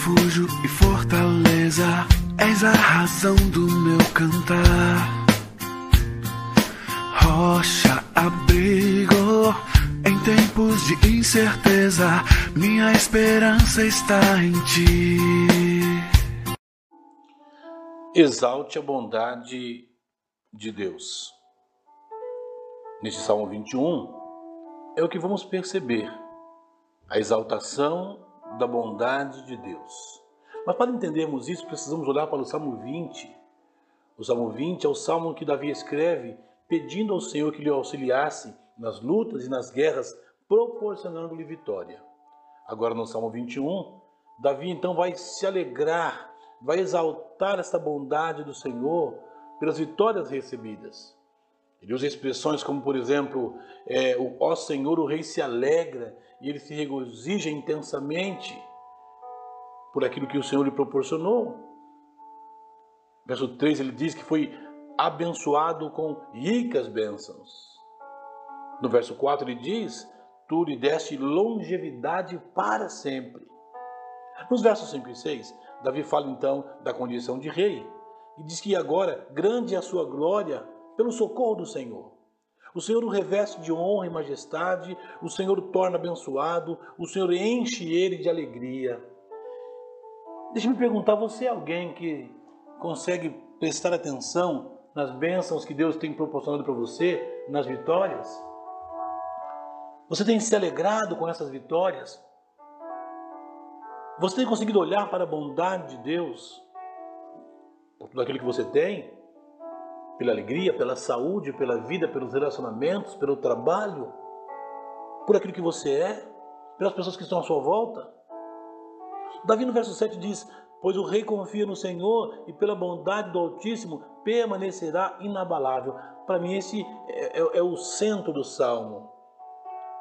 refúgio e fortaleza, és a razão do meu cantar. Rocha, abrigo, em tempos de incerteza, minha esperança está em ti. Exalte a bondade de Deus. Neste Salmo 21, é o que vamos perceber, a exaltação da bondade de Deus. Mas para entendermos isso, precisamos olhar para o Salmo 20. O Salmo 20 é o salmo que Davi escreve pedindo ao Senhor que lhe auxiliasse nas lutas e nas guerras, proporcionando-lhe vitória. Agora no Salmo 21, Davi então vai se alegrar, vai exaltar esta bondade do Senhor pelas vitórias recebidas. Ele usa expressões como, por exemplo, é, o ó Senhor, o rei se alegra e ele se regozija intensamente por aquilo que o Senhor lhe proporcionou. Verso 3 ele diz que foi abençoado com ricas bênçãos. No verso 4 ele diz: Tu lhe deste longevidade para sempre. Nos versos 5 e 6, Davi fala então da condição de rei e diz que agora grande é a sua glória pelo socorro do Senhor. O Senhor o reveste de honra e majestade, o Senhor o torna abençoado, o Senhor enche ele de alegria. Deixe-me perguntar, você é alguém que consegue prestar atenção nas bênçãos que Deus tem proporcionado para você, nas vitórias? Você tem se alegrado com essas vitórias? Você tem conseguido olhar para a bondade de Deus, por tudo aquilo que você tem? Pela alegria, pela saúde, pela vida, pelos relacionamentos, pelo trabalho, por aquilo que você é, pelas pessoas que estão à sua volta? Davi no verso 7 diz: Pois o rei confia no Senhor e pela bondade do Altíssimo permanecerá inabalável. Para mim, esse é, é, é, o centro do salmo.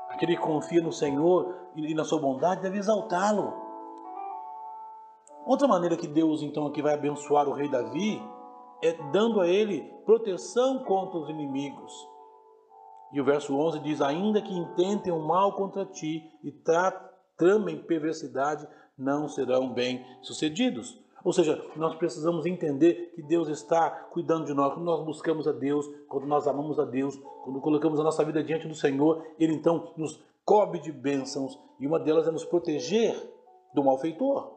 Aquele que confia no Senhor e na sua bondade deve exaltá-lo. Outra maneira que Deus então aqui vai abençoar o rei Davi é dando a ele proteção contra os inimigos. E o verso 11 diz: Ainda que intentem o mal contra ti e tramem perversidade, não serão bem-sucedidos. Ou seja, nós precisamos entender que Deus está cuidando de nós. Quando nós buscamos a Deus, quando nós amamos a Deus, quando colocamos a nossa vida diante do Senhor, Ele então nos cobre de bênçãos e uma delas é nos proteger do malfeitor.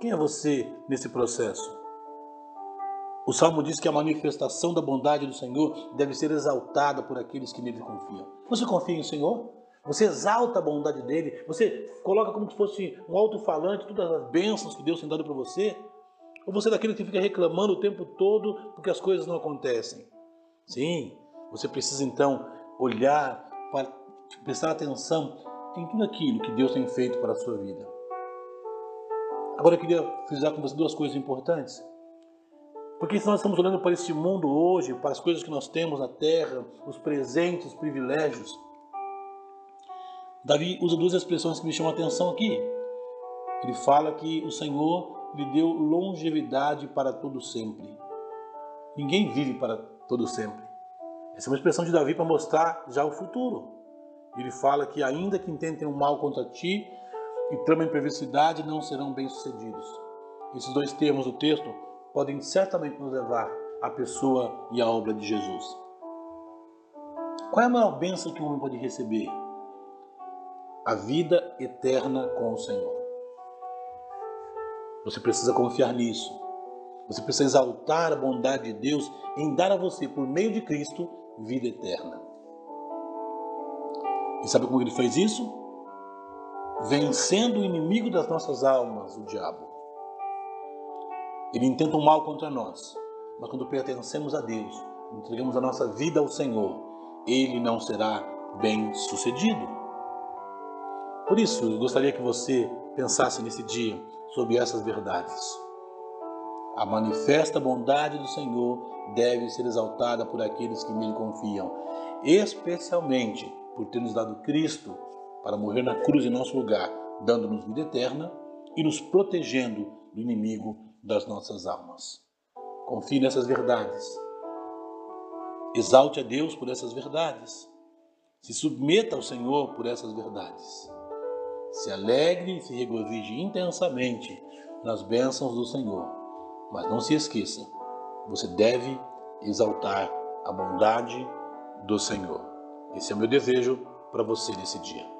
Quem é você nesse processo? O Salmo diz que a manifestação da bondade do Senhor deve ser exaltada por aqueles que nele confiam. Você confia em Senhor? Você exalta a bondade dele, você coloca como se fosse um alto-falante todas as bênçãos que Deus tem dado para você? Ou você é daquele que fica reclamando o tempo todo porque as coisas não acontecem? Sim, você precisa então olhar, para prestar atenção em tudo aquilo que Deus tem feito para a sua vida. Agora eu queria frisar com você duas coisas importantes. Porque se nós estamos olhando para este mundo hoje, para as coisas que nós temos na terra, os presentes, os privilégios, Davi usa duas expressões que me chamam a atenção aqui. Ele fala que o Senhor lhe deu longevidade para todo sempre. Ninguém vive para todo sempre. Essa é uma expressão de Davi para mostrar já o futuro. Ele fala que ainda que intentem o mal contra ti e tramem perversidade, não serão bem-sucedidos. Esses dois termos do texto podem certamente nos levar à pessoa e à obra de Jesus. Qual é a maior bênção que o homem pode receber? a vida eterna com o Senhor. Você precisa confiar nisso. Você precisa exaltar a bondade de Deus em dar a você, por meio de Cristo, vida eterna. E sabe como ele fez isso? Vencendo o inimigo das nossas almas, o diabo. Ele intenta o mal contra nós, mas quando pertencemos a Deus, entregamos a nossa vida ao Senhor, ele não será bem sucedido. Por isso, eu gostaria que você pensasse nesse dia sobre essas verdades. A manifesta bondade do Senhor deve ser exaltada por aqueles que nele confiam, especialmente por ter nos dado Cristo para morrer na cruz em nosso lugar, dando-nos vida eterna e nos protegendo do inimigo das nossas almas. Confie nessas verdades. Exalte a Deus por essas verdades. Se submeta ao Senhor por essas verdades. Se alegre e se regozije intensamente nas bênçãos do Senhor. Mas não se esqueça, você deve exaltar a bondade do Senhor. Esse é o meu desejo para você nesse dia.